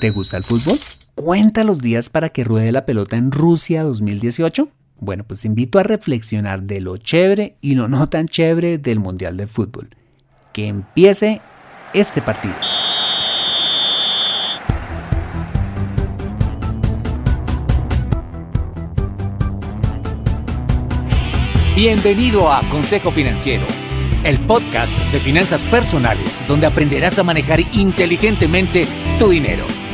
¿Te gusta el fútbol? ¿Cuenta los días para que ruede la pelota en Rusia 2018? Bueno, pues invito a reflexionar de lo chévere y lo no tan chévere del Mundial de Fútbol. Que empiece este partido. Bienvenido a Consejo Financiero, el podcast de finanzas personales donde aprenderás a manejar inteligentemente tu dinero,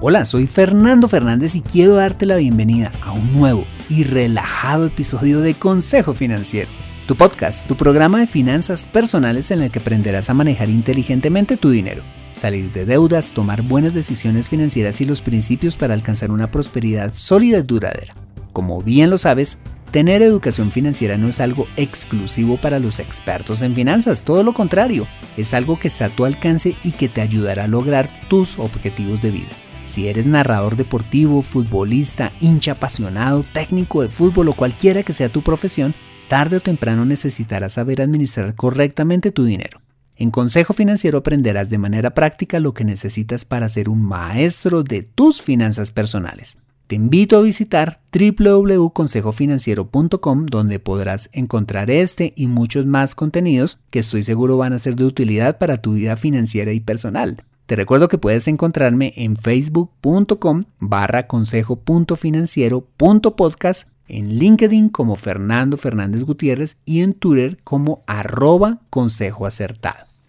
Hola, soy Fernando Fernández y quiero darte la bienvenida a un nuevo y relajado episodio de Consejo Financiero, tu podcast, tu programa de finanzas personales en el que aprenderás a manejar inteligentemente tu dinero, salir de deudas, tomar buenas decisiones financieras y los principios para alcanzar una prosperidad sólida y duradera. Como bien lo sabes, Tener educación financiera no es algo exclusivo para los expertos en finanzas, todo lo contrario, es algo que está a tu alcance y que te ayudará a lograr tus objetivos de vida. Si eres narrador deportivo, futbolista, hincha apasionado, técnico de fútbol o cualquiera que sea tu profesión, tarde o temprano necesitarás saber administrar correctamente tu dinero. En Consejo Financiero aprenderás de manera práctica lo que necesitas para ser un maestro de tus finanzas personales. Te invito a visitar www.consejofinanciero.com donde podrás encontrar este y muchos más contenidos que estoy seguro van a ser de utilidad para tu vida financiera y personal. Te recuerdo que puedes encontrarme en facebook.com barra consejo.financiero.podcast, en LinkedIn como Fernando Fernández Gutiérrez y en Twitter como arroba.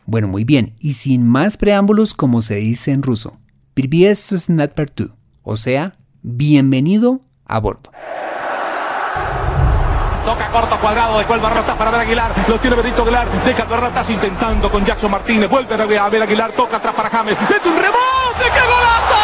Bueno, muy bien, y sin más preámbulos como se dice en ruso, esto o sea, Bienvenido a bordo. Toca corto cuadrado, de cual Barratas para ver Aguilar. Lo tiene Benito Aguilar. Deja Barratas intentando con Jackson Martínez. Vuelve a ver Aguilar. Toca atrás para James. Mete un rebote. ¡Qué golazo!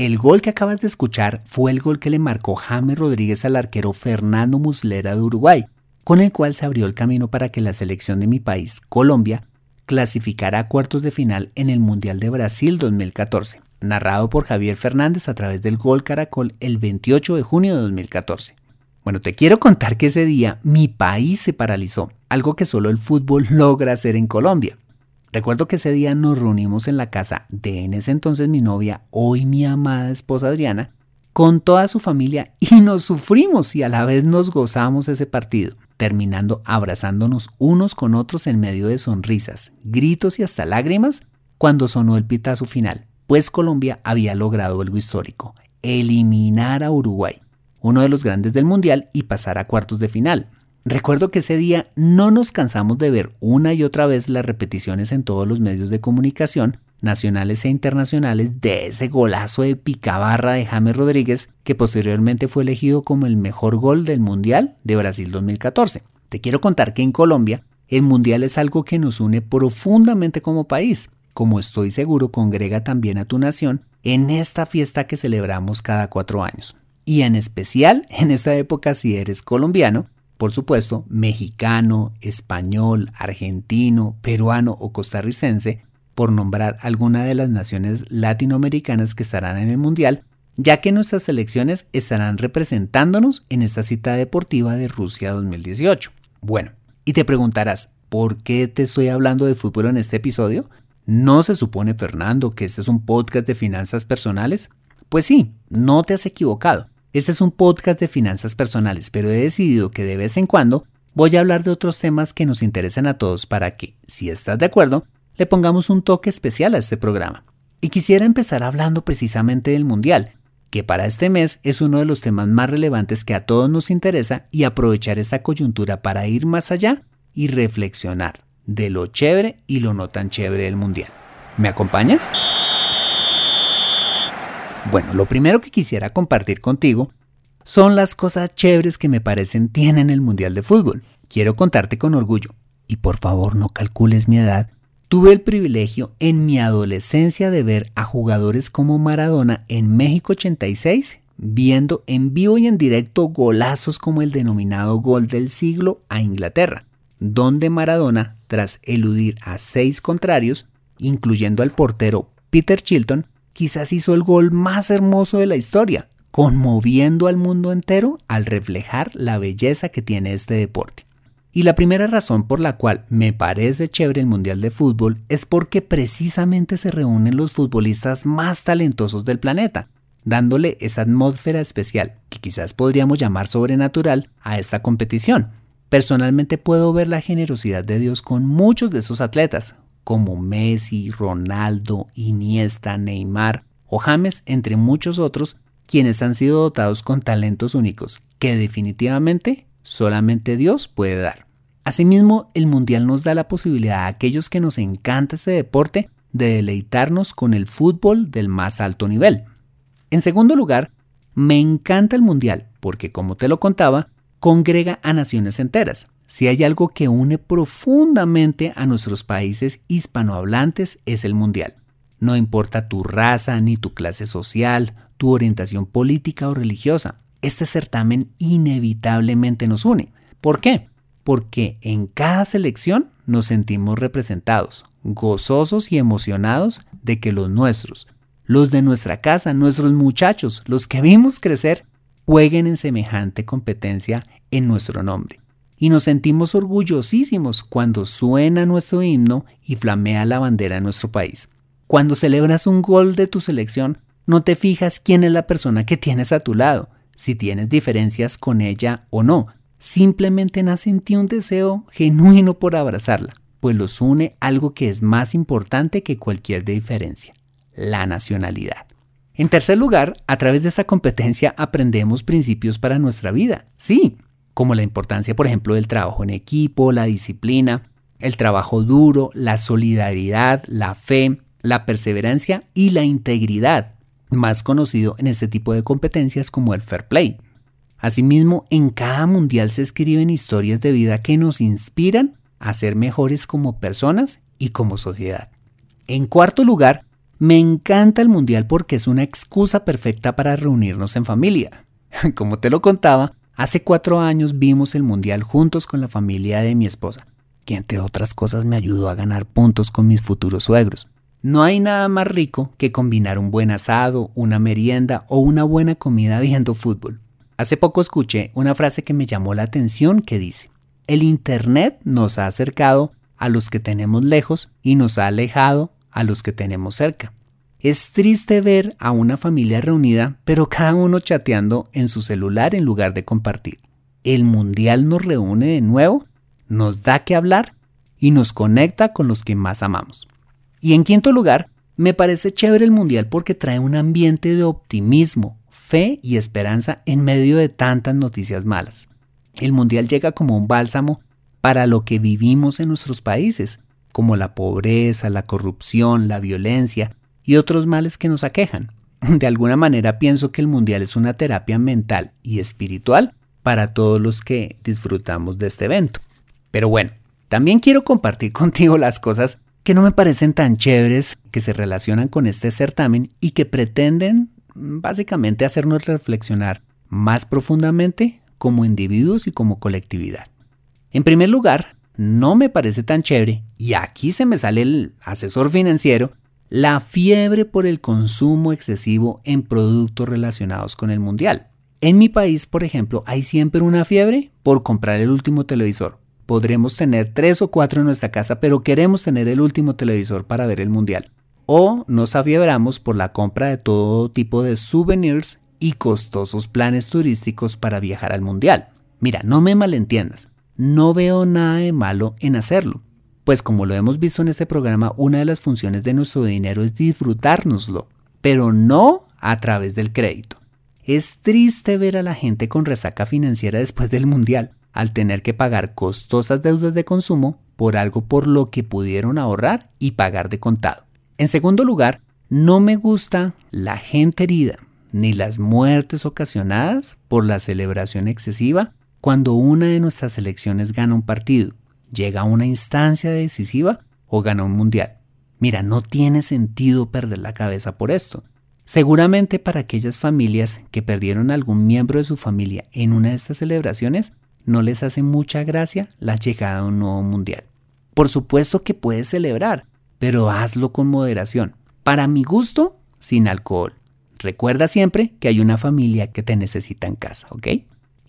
El gol que acabas de escuchar fue el gol que le marcó James Rodríguez al arquero Fernando Muslera de Uruguay, con el cual se abrió el camino para que la selección de mi país, Colombia, clasificara a cuartos de final en el Mundial de Brasil 2014, narrado por Javier Fernández a través del Gol Caracol el 28 de junio de 2014. Bueno, te quiero contar que ese día mi país se paralizó, algo que solo el fútbol logra hacer en Colombia. Recuerdo que ese día nos reunimos en la casa de en ese entonces mi novia, hoy mi amada esposa Adriana, con toda su familia y nos sufrimos y a la vez nos gozamos ese partido, terminando abrazándonos unos con otros en medio de sonrisas, gritos y hasta lágrimas cuando sonó el pitazo final, pues Colombia había logrado algo histórico, eliminar a Uruguay, uno de los grandes del Mundial y pasar a cuartos de final. Recuerdo que ese día no nos cansamos de ver una y otra vez las repeticiones en todos los medios de comunicación, nacionales e internacionales, de ese golazo de picabarra de James Rodríguez, que posteriormente fue elegido como el mejor gol del Mundial de Brasil 2014. Te quiero contar que en Colombia el Mundial es algo que nos une profundamente como país, como estoy seguro congrega también a tu nación en esta fiesta que celebramos cada cuatro años. Y en especial en esta época si eres colombiano, por supuesto, mexicano, español, argentino, peruano o costarricense, por nombrar alguna de las naciones latinoamericanas que estarán en el Mundial, ya que nuestras selecciones estarán representándonos en esta cita deportiva de Rusia 2018. Bueno, Y te preguntarás, ¿por qué te estoy hablando de fútbol en este episodio? ¿No se supone, Fernando, que este es un podcast de finanzas personales? Pues sí, no te has equivocado. Este es un podcast de finanzas personales, pero he decidido que de vez en cuando voy a hablar de otros temas que nos interesan a todos para que, si estás de acuerdo, le pongamos un toque especial a este programa. Y quisiera empezar hablando precisamente del Mundial, que para este mes es uno de los temas más relevantes que a todos nos interesa y aprovechar esa coyuntura para ir más allá y reflexionar de lo chévere y lo no tan chévere del Mundial. ¿Me acompañas? Bueno, lo primero que quisiera compartir contigo son las cosas chéveres que me parecen tienen el Mundial de Fútbol. Quiero contarte con orgullo, y por favor no calcules mi edad, tuve el privilegio en mi adolescencia de ver a jugadores como Maradona en México 86 viendo en vivo y en directo golazos como el denominado gol del siglo a Inglaterra, donde Maradona, tras eludir a seis contrarios, incluyendo al portero Peter Chilton, quizás hizo el gol más hermoso de la historia, conmoviendo al mundo entero al reflejar la belleza que tiene este deporte. Y la primera razón por la cual me parece chévere el Mundial de Fútbol es porque precisamente se reúnen los futbolistas más talentosos del planeta, dándole esa atmósfera especial, que quizás podríamos llamar sobrenatural, a esta competición. Personalmente puedo ver la generosidad de Dios con muchos de esos atletas, como Messi, Ronaldo, Iniesta, Neymar o James, entre muchos otros, quienes han sido dotados con talentos únicos que definitivamente solamente Dios puede dar. Asimismo, el Mundial nos da la posibilidad a aquellos que nos encanta este deporte de deleitarnos con el fútbol del más alto nivel. En segundo lugar, me encanta el Mundial porque, como te lo contaba, congrega a naciones enteras. Si hay algo que une profundamente a nuestros países hispanohablantes es el Mundial. No importa tu raza ni tu clase social, tu orientación política o religiosa, este certamen inevitablemente nos une. ¿Por qué? Porque en cada selección nos sentimos representados, gozosos y emocionados de que los nuestros, los de nuestra casa, nuestros muchachos, los que vimos crecer, jueguen en semejante competencia en nuestro nombre y nos sentimos orgullosísimos cuando suena nuestro himno y flamea la bandera de nuestro país. Cuando celebras un gol de tu selección, no te fijas quién es la persona que tienes a tu lado, si tienes diferencias con ella o no. Simplemente nace en ti un deseo genuino por abrazarla, pues los une algo que es más importante que cualquier diferencia, la nacionalidad. En tercer lugar, a través de esta competencia aprendemos principios para nuestra vida. Sí, como la importancia, por ejemplo, del trabajo en equipo, la disciplina, el trabajo duro, la solidaridad, la fe, la perseverancia y la integridad, más conocido en este tipo de competencias como el fair play. Asimismo, en cada mundial se escriben historias de vida que nos inspiran a ser mejores como personas y como sociedad. En cuarto lugar, me encanta el mundial porque es una excusa perfecta para reunirnos en familia. Como te lo contaba, Hace cuatro años vimos el Mundial juntos con la familia de mi esposa, que entre otras cosas me ayudó a ganar puntos con mis futuros suegros. No hay nada más rico que combinar un buen asado, una merienda o una buena comida viendo fútbol. Hace poco escuché una frase que me llamó la atención que dice, el Internet nos ha acercado a los que tenemos lejos y nos ha alejado a los que tenemos cerca. Es triste ver a una familia reunida, pero cada uno chateando en su celular en lugar de compartir. El mundial nos reúne de nuevo, nos da que hablar y nos conecta con los que más amamos. Y en quinto lugar, me parece chévere el mundial porque trae un ambiente de optimismo, fe y esperanza en medio de tantas noticias malas. El mundial llega como un bálsamo para lo que vivimos en nuestros países, como la pobreza, la corrupción, la violencia, y otros males que nos aquejan. De alguna manera pienso que el Mundial es una terapia mental y espiritual para todos los que disfrutamos de este evento. Pero bueno, también quiero compartir contigo las cosas que no me parecen tan chéveres que se relacionan con este certamen y que pretenden mm, básicamente hacernos reflexionar más profundamente como individuos y como colectividad. En primer lugar, no me parece tan chévere, y aquí se me sale el asesor financiero, la fiebre por el consumo excesivo en productos relacionados con el mundial. En mi país, por ejemplo, hay siempre una fiebre por comprar el último televisor, podremos tener tres o cuatro en nuestra casa, pero queremos tener el último televisor para ver el mundial. O nos afiebramos por la compra de todo tipo de souvenirs y costosos planes turísticos para viajar al mundial. Mira, no me malentiendas, no veo nada de malo en hacerlo, pues como lo hemos visto en este programa, una de las funciones de nuestro dinero es disfrutárnoslo, pero no a través del crédito. Es triste ver a la gente con resaca financiera después del mundial, al tener que pagar costosas deudas de consumo por algo por lo que pudieron ahorrar y pagar de contado. En segundo lugar, no me gusta la gente herida, ni las muertes ocasionadas por la celebración excesiva cuando una de nuestras selecciones gana un partido, llega a una instancia decisiva o gana un mundial. Mira, no tiene sentido perder la cabeza por esto. Seguramente para aquellas familias que perdieron algún miembro de su familia en una de estas celebraciones, no les hace mucha gracia la llegada de un nuevo mundial. Por supuesto que puedes celebrar, pero hazlo con moderación. Para mi gusto, sin alcohol. Recuerda siempre que hay una familia que te necesita en casa, ¿ok?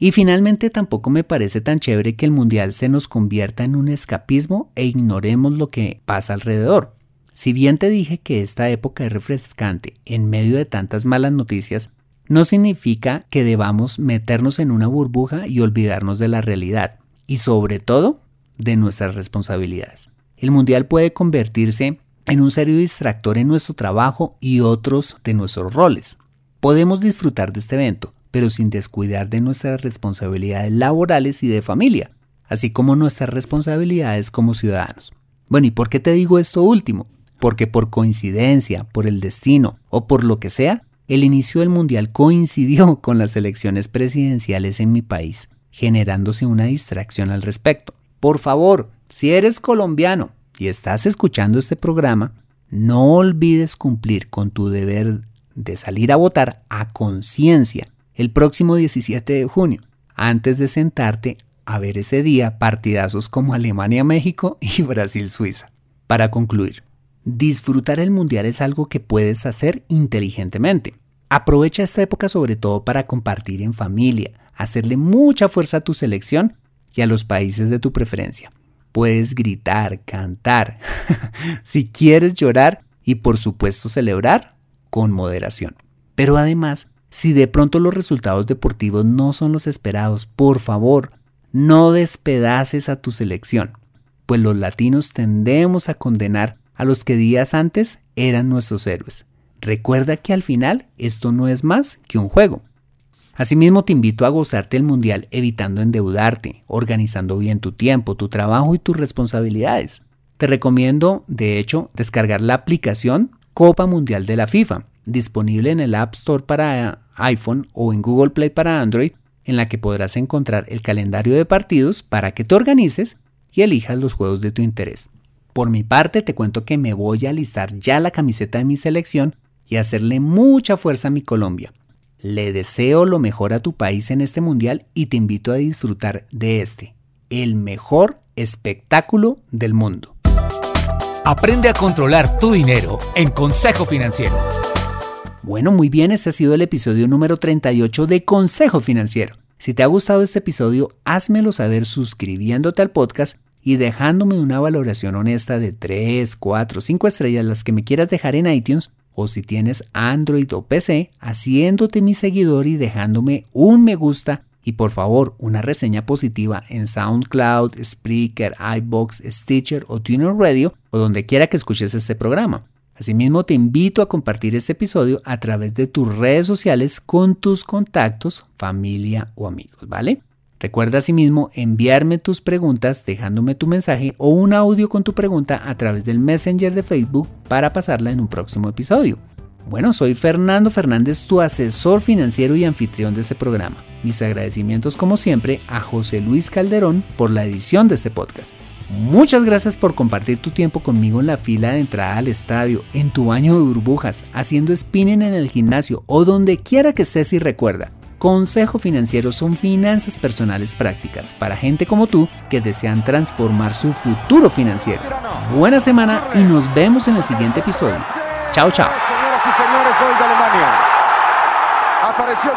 Y finalmente tampoco me parece tan chévere que el mundial se nos convierta en un escapismo e ignoremos lo que pasa alrededor. Si bien te dije que esta época es refrescante en medio de tantas malas noticias, no significa que debamos meternos en una burbuja y olvidarnos de la realidad, y sobre todo de nuestras responsabilidades. El mundial puede convertirse en un serio distractor en nuestro trabajo y otros de nuestros roles. Podemos disfrutar de este evento, pero sin descuidar de nuestras responsabilidades laborales y de familia, así como nuestras responsabilidades como ciudadanos. Bueno, ¿y por qué te digo esto último? Porque por coincidencia, por el destino o por lo que sea, el inicio del Mundial coincidió con las elecciones presidenciales en mi país, generándose una distracción al respecto. Por favor, si eres colombiano y estás escuchando este programa, no olvides cumplir con tu deber de salir a votar a conciencia el próximo 17 de junio, antes de sentarte a ver ese día partidazos como Alemania-México y Brasil-Suiza. Para concluir, disfrutar el mundial es algo que puedes hacer inteligentemente. Aprovecha esta época sobre todo para compartir en familia, hacerle mucha fuerza a tu selección y a los países de tu preferencia. Puedes gritar, cantar, si quieres llorar y por supuesto celebrar con moderación. Pero además, si de pronto los resultados deportivos no son los esperados, por favor, no despedaces a tu selección, pues los latinos tendemos a condenar a los que días antes eran nuestros héroes. Recuerda que al final esto no es más que un juego. Asimismo, te invito a gozarte el mundial evitando endeudarte, organizando bien tu tiempo, tu trabajo y tus responsabilidades. Te recomiendo, de hecho, descargar la aplicación Copa Mundial de la FIFA, disponible en el App Store para iPhone o en Google Play para Android, en la que podrás encontrar el calendario de partidos para que te organices y elijas los juegos de tu interés. Por mi parte, te cuento que me voy a alistar ya la camiseta de mi selección y hacerle mucha fuerza a mi Colombia. Le deseo lo mejor a tu país en este mundial y te invito a disfrutar de este, el mejor espectáculo del mundo. Aprende a controlar tu dinero en Consejo Financiero. Bueno, muy bien, este ha sido el episodio número 38 de Consejo Financiero. Si te ha gustado este episodio, házmelo saber suscribiéndote al podcast y dejándome una valoración honesta de 3, 4, 5 estrellas, las que me quieras dejar en iTunes o si tienes Android o PC, haciéndote mi seguidor y dejándome un me gusta y por favor una reseña positiva en SoundCloud, Spreaker, iBox, Stitcher o Tuner Radio o donde quiera que escuches este programa. Asimismo te invito a compartir este episodio a través de tus redes sociales con tus contactos, familia o amigos, ¿vale? Recuerda asimismo enviarme tus preguntas dejándome tu mensaje o un audio con tu pregunta a través del Messenger de Facebook para pasarla en un próximo episodio. Bueno, soy Fernando Fernández, tu asesor financiero y anfitrión de este programa. Mis agradecimientos como siempre a José Luis Calderón por la edición de este podcast. Muchas gracias por compartir tu tiempo conmigo en la fila de entrada al estadio, en tu baño de burbujas, haciendo spinning en el gimnasio o donde quiera que estés y recuerda. Consejo Financiero son finanzas personales prácticas para gente como tú que desean transformar su futuro financiero. Buena semana y nos vemos en el siguiente episodio. Chao, chao. Señoras y señores, Alemania. Apareció